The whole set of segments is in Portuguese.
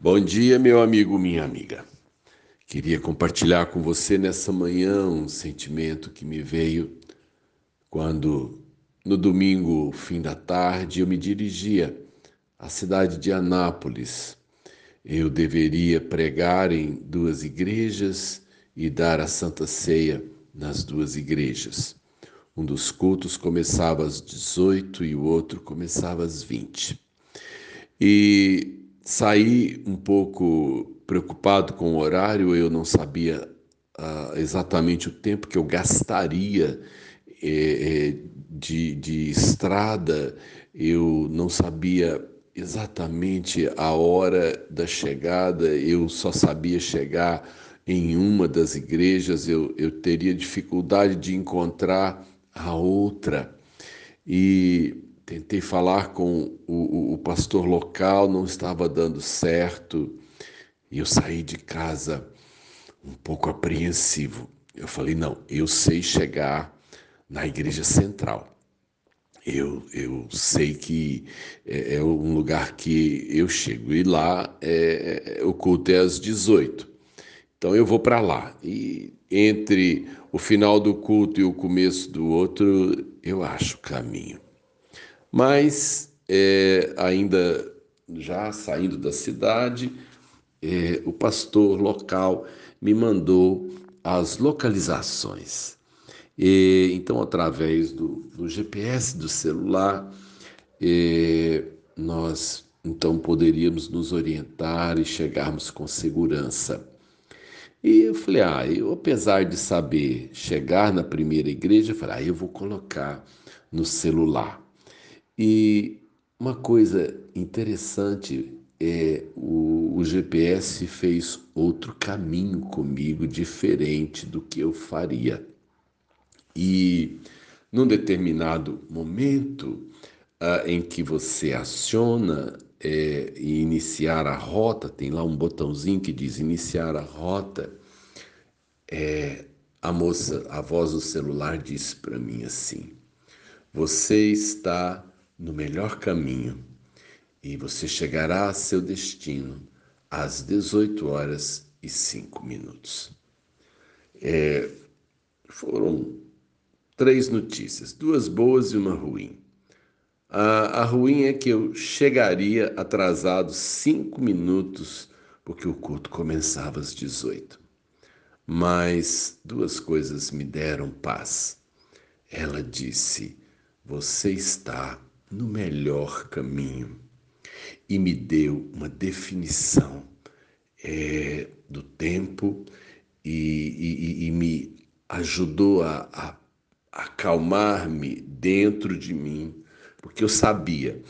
Bom dia, meu amigo, minha amiga. Queria compartilhar com você nessa manhã um sentimento que me veio quando, no domingo, fim da tarde, eu me dirigia à cidade de Anápolis. Eu deveria pregar em duas igrejas e dar a Santa Ceia nas duas igrejas. Um dos cultos começava às 18 e o outro começava às 20. E Saí um pouco preocupado com o horário, eu não sabia uh, exatamente o tempo que eu gastaria eh, de, de estrada, eu não sabia exatamente a hora da chegada, eu só sabia chegar em uma das igrejas, eu, eu teria dificuldade de encontrar a outra. E Tentei falar com o, o, o pastor local, não estava dando certo. E eu saí de casa um pouco apreensivo. Eu falei: não, eu sei chegar na igreja central. Eu, eu sei que é, é um lugar que eu chego. E lá é, é o culto é às 18. Então eu vou para lá. E entre o final do culto e o começo do outro, eu acho o caminho. Mas é, ainda já saindo da cidade, é, o pastor local me mandou as localizações. E, então, através do, do, GPS do celular, é, nós então poderíamos nos orientar e chegarmos com segurança. E eu falei, ah, eu apesar de saber chegar na primeira igreja, eu falei, ah, eu vou colocar no celular. E uma coisa interessante é o, o GPS fez outro caminho comigo diferente do que eu faria. E num determinado momento ah, em que você aciona é, e iniciar a rota, tem lá um botãozinho que diz iniciar a rota, é, a moça, a voz do celular disse para mim assim: Você está no melhor caminho e você chegará a seu destino às 18 horas e 5 minutos. É, foram três notícias, duas boas e uma ruim. A, a ruim é que eu chegaria atrasado cinco minutos, porque o culto começava às 18. Mas duas coisas me deram paz. Ela disse: Você está no melhor caminho e me deu uma definição é, do tempo e, e, e, me ajudou a, a acalmar-me dentro de mim, porque eu sabia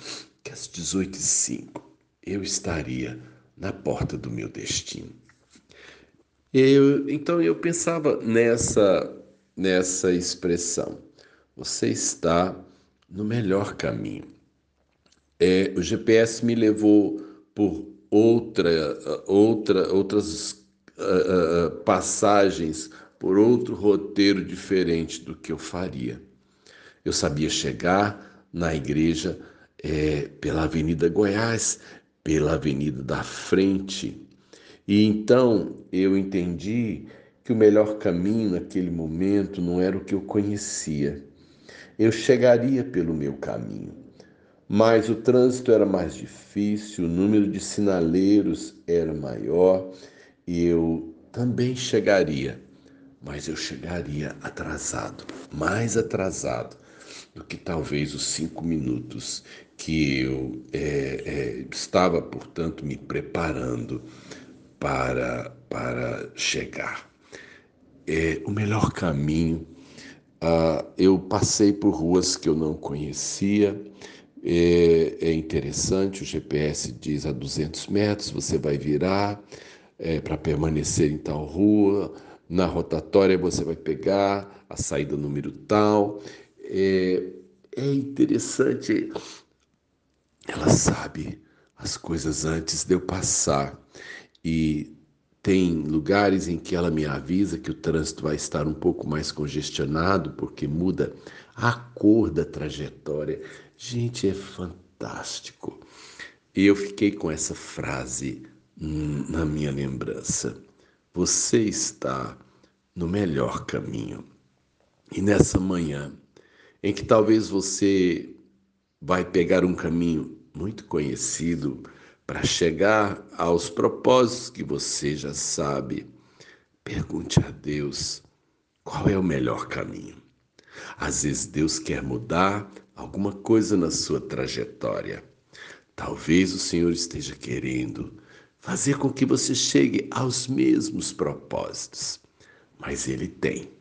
que às 18h05 eu estaria na porta do meu destino. Eu, então eu pensava nessa, nessa expressão. Você está no melhor caminho. É, o GPS me levou por outra, outra, outras uh, uh, passagens, por outro roteiro diferente do que eu faria. Eu sabia chegar na igreja é, pela Avenida Goiás, pela Avenida da Frente. E então eu entendi que o melhor caminho naquele momento não era o que eu conhecia, eu chegaria pelo meu caminho. Mas o trânsito era mais difícil, o número de sinaleiros era maior e eu também chegaria, mas eu chegaria atrasado, mais atrasado do que talvez os cinco minutos que eu é, é, estava, portanto, me preparando para, para chegar. É, o melhor caminho Uh, eu passei por ruas que eu não conhecia. É, é, interessante, o GPS diz a 200 metros você vai virar é, para permanecer em tal rua. Na rotatória você vai pegar a saída número tal. É, é interessante, ela sabe as coisas antes de eu passar. E tem lugares em que ela me avisa que o trânsito vai estar um pouco mais congestionado porque muda a cor da trajetória. Gente, é fantástico. E eu fiquei com essa frase na minha lembrança. Você está no melhor caminho. E nessa manhã, em que talvez você vai pegar um caminho muito conhecido para chegar aos propósitos que você já sabe, pergunte a Deus qual é o melhor caminho. Às vezes Deus quer mudar alguma coisa na sua trajetória. Talvez o Senhor esteja querendo fazer com que você chegue aos mesmos propósitos, mas Ele tem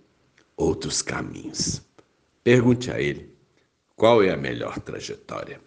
outros caminhos. Pergunte a Ele qual é a melhor trajetória.